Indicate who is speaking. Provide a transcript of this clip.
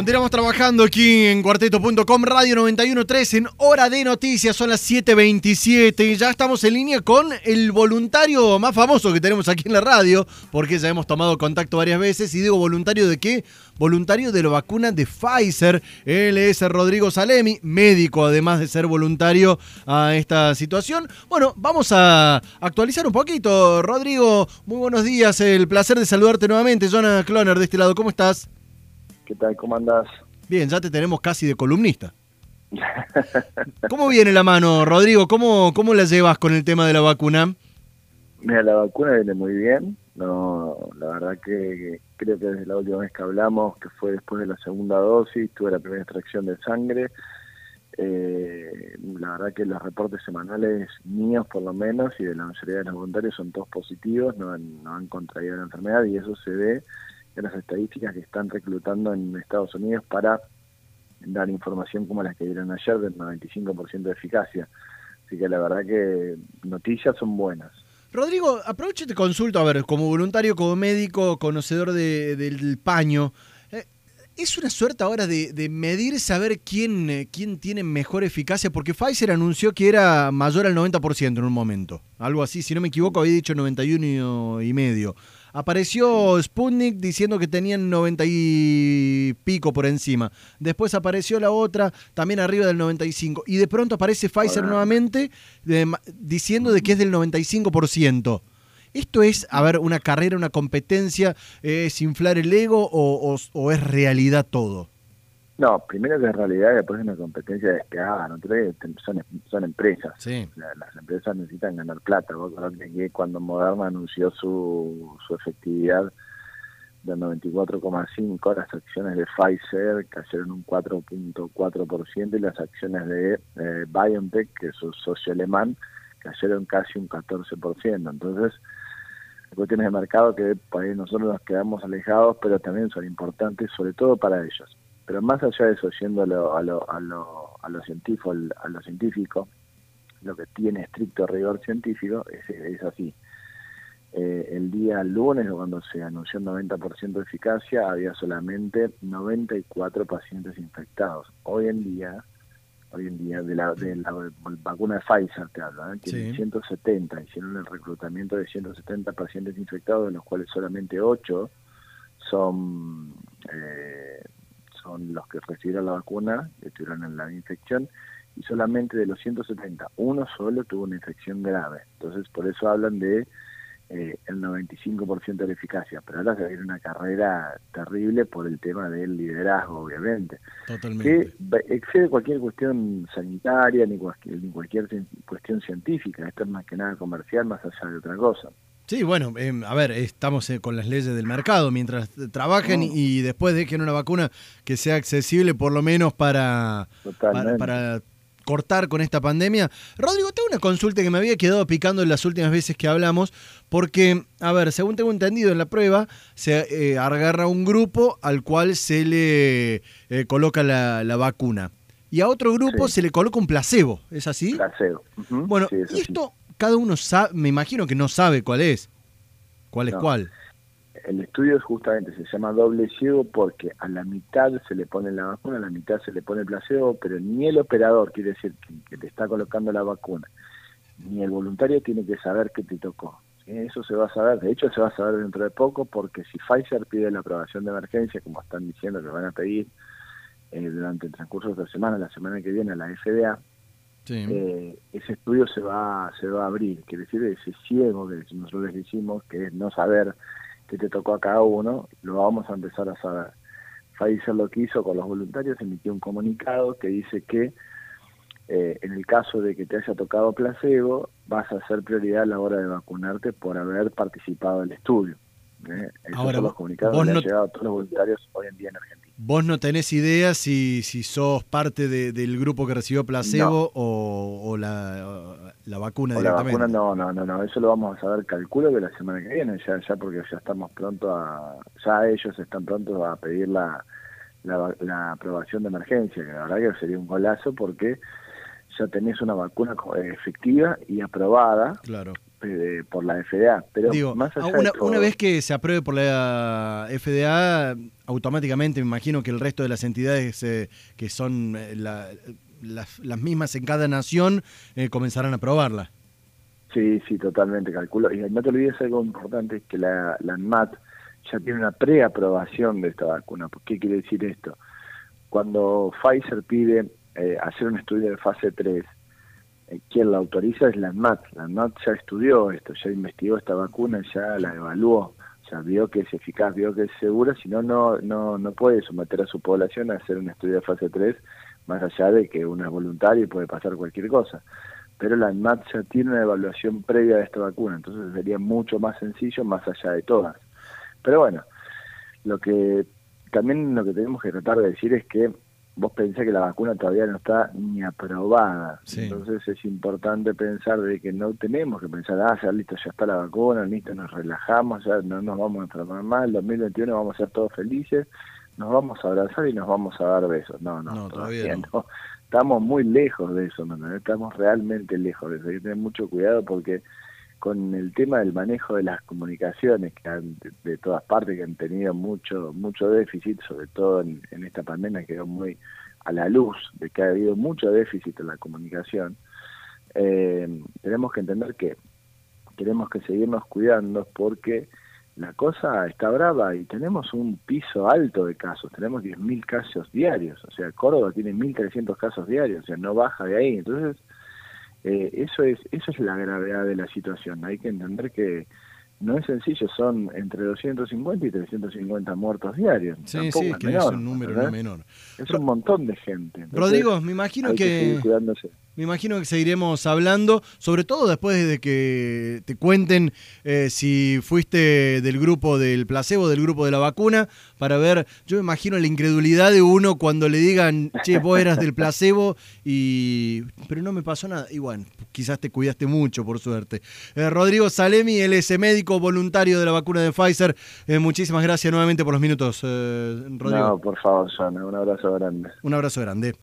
Speaker 1: Continuamos trabajando aquí en cuarteto.com, Radio 91.3, en Hora de Noticias, son las 7.27 y ya estamos en línea con el voluntario más famoso que tenemos aquí en la radio, porque ya hemos tomado contacto varias veces y digo voluntario de qué? Voluntario de la vacuna de Pfizer. Él es Rodrigo Salemi, médico además de ser voluntario a esta situación. Bueno, vamos a actualizar un poquito. Rodrigo, muy buenos días, el placer de saludarte nuevamente. Jonah Cloner de este lado, ¿cómo estás?
Speaker 2: ¿Qué tal? ¿Cómo andás?
Speaker 1: Bien, ya te tenemos casi de columnista. ¿Cómo viene la mano, Rodrigo? ¿Cómo, ¿Cómo la llevas con el tema de la vacuna?
Speaker 2: Mira, la vacuna viene muy bien. No, la verdad que creo que desde la última vez que hablamos, que fue después de la segunda dosis, tuve la primera extracción de sangre. Eh, la verdad que los reportes semanales míos, por lo menos, y de la mayoría de los voluntarios son todos positivos, no han, no han contraído la enfermedad y eso se ve de las estadísticas que están reclutando en Estados Unidos para dar información como las que dieron ayer del 95% de eficacia. Así que la verdad que noticias son buenas.
Speaker 1: Rodrigo, aprovecho y te consulto, a ver, como voluntario, como médico, conocedor del paño, eh, ¿es una suerte ahora de, medir, saber quién, eh, quién tiene mejor eficacia? Porque Pfizer anunció que era mayor al 90% en un momento, algo así, si no me equivoco había dicho 91 y medio. Apareció Sputnik diciendo que tenían 90 y pico por encima. Después apareció la otra, también arriba del 95. Y de pronto aparece Pfizer nuevamente diciendo de que es del 95%. ¿Esto es, a ver, una carrera, una competencia, es inflar el ego o es realidad todo?
Speaker 2: No, primero que en realidad después es una competencia despegada, ¿no? Son, son empresas. las empresas necesitan ganar plata. Vos que cuando Moderna anunció su, su efectividad del 94,5, las acciones de Pfizer cayeron un 4.4% y las acciones de eh, BioNTech, que es su socio alemán, cayeron casi un 14%. Entonces, cuestiones de mercado que por ahí nosotros nos quedamos alejados, pero también son importantes, sobre todo para ellos. Pero más allá de eso, siendo a lo, a lo, a lo, a lo científico, a lo científico, lo que tiene estricto rigor científico es, es así. Eh, el día lunes, cuando se anunció el 90% de eficacia, había solamente 94 pacientes infectados. Hoy en día, hoy en día de la, de la vacuna de Pfizer te habla, ¿eh? tiene 170, hicieron el reclutamiento de 170 pacientes infectados, de los cuales solamente 8 son eh, son los que recibieron la vacuna, que tuvieron la infección, y solamente de los 170, uno solo tuvo una infección grave. Entonces, por eso hablan de eh, el 95% de la eficacia. Pero ahora se viene una carrera terrible por el tema del liderazgo, obviamente.
Speaker 1: Totalmente.
Speaker 2: Que excede cualquier cuestión sanitaria ni cualquier, ni cualquier cuestión científica. Esto es más que nada comercial, más allá de otra cosa.
Speaker 1: Sí, bueno, em, a ver, estamos eh, con las leyes del mercado. Mientras trabajen y después dejen una vacuna que sea accesible por lo menos para, para, cortar con esta pandemia. Rodrigo, tengo una consulta que me había quedado picando en las últimas veces que hablamos, porque, a ver, según tengo entendido en la prueba, se eh, agarra un grupo al cual se le eh, coloca la, vacuna. Y a otro grupo se le coloca un placebo, ¿es así?
Speaker 2: Placebo.
Speaker 1: Bueno, y esto cada uno sabe, me imagino que no sabe cuál es. ¿Cuál es cuál?
Speaker 2: El estudio justamente se llama doble ciego porque a la mitad se le pone la vacuna, a la mitad se le pone el placebo, pero ni el operador, quiere decir que, te está colocando la vacuna, ni el voluntario tiene que saber que te tocó. Eso se va a saber, de hecho se va a saber dentro de poco porque si Pfizer pide la aprobación de emergencia, como están diciendo que van a pedir eh, durante el transcurso de esta semana, la semana que viene a la FDA, eh, ese estudio se va se va a abrir, quiere decir ese ciego que nosotros decimos que es no saber qué te tocó a cada uno, lo vamos a empezar a saber. Pfizer lo que hizo con los voluntarios, emitió un comunicado que dice que eh, en el caso de que te haya tocado placebo, vas a ser prioridad a la hora de vacunarte por haber participado del estudio. ¿Eh? Son los comunicados que han llegado a todos los voluntarios hoy en día en Argentina.
Speaker 1: ¿Vos no tenés idea si, si sos parte del grupo que recibió placebo o, la, la, vacuna directamente?
Speaker 2: La vacuna no, no, no, no, eso lo vamos a saber, calculo que la semana que viene, ya, ya porque ya estamos pronto a, ya ellos están prontos a pedir la, la, aprobación de emergencia, que la verdad que sería un golazo porque ya tenés una vacuna efectiva y aprobada
Speaker 1: claro.
Speaker 2: Por la FDA. Pero más allá
Speaker 1: una, una, vez que se apruebe por la FDA, automáticamente me imagino que el resto de las entidades eh, que son eh, las, mismas en cada nación eh, comenzarán a aprobarla.
Speaker 2: Sí, sí, totalmente, calculo. Y no te olvides algo importante, que la, la ANMAT ya tiene una preaprobación de esta vacuna. ¿Qué quiere decir esto? Cuando Pfizer pide hacer un estudio de fase 3, eh, quien la autoriza es la ANMAT. La ANMAT ya estudió esto, ya investigó esta vacuna, ya la evaluó, ya vio que es eficaz, vio que es segura, si no, no, no puede someter a su población a hacer un estudio de fase 3, más allá de que uno es voluntario y puede pasar cualquier cosa. Pero la ANMAT ya tiene una evaluación previa de esta vacuna, entonces sería mucho más sencillo más allá de todas. Pero bueno, lo que también lo que tenemos que tratar de decir es que vos pensás que la vacuna todavía no está ni aprobada. Entonces es importante pensar de que no tenemos que pensar, ah, ya listo, ya está la vacuna, listo, nos relajamos, ya no nos vamos a enfermar más, el 2021 vamos a ser todos felices, nos vamos a abrazar y nos vamos a dar besos. No, no, todavía, no. Estamos muy lejos de eso, ¿no? estamos realmente lejos de eso. Hay que tener mucho cuidado porque con el tema del manejo de las comunicaciones que han, de, todas partes que han tenido mucho mucho déficit sobre todo en, esta pandemia quedó muy a la luz de que ha habido mucho déficit en la comunicación eh, tenemos que entender que tenemos que seguirnos cuidando porque la cosa está brava y tenemos un piso alto de casos, tenemos 10.000 casos diarios, o sea, Córdoba tiene 1.300 casos diarios, o sea, no baja de ahí, entonces eh, eso es eso es la gravedad de la situación. Hay que entender que no es sencillo, son entre 250 y 350 muertos diarios.
Speaker 1: Sí, sí, que es un número menor.
Speaker 2: Es un montón de gente.
Speaker 1: Rodrigo, me imagino que, me imagino que seguiremos hablando, sobre todo después de que te cuenten eh, si fuiste del grupo del placebo, del grupo de la vacuna, para ver, yo me imagino la incredulidad de uno cuando le digan, che, vos eras del placebo, y pero no me pasó nada. Y bueno, quizás te cuidaste mucho, por suerte. Eh, Rodrigo Salemi, él es médico voluntario de la vacuna de Pfizer. Eh, muchísimas gracias nuevamente por los minutos, Rodrigo.
Speaker 2: No, por favor, Sana, un abrazo grande.
Speaker 1: Un abrazo grande.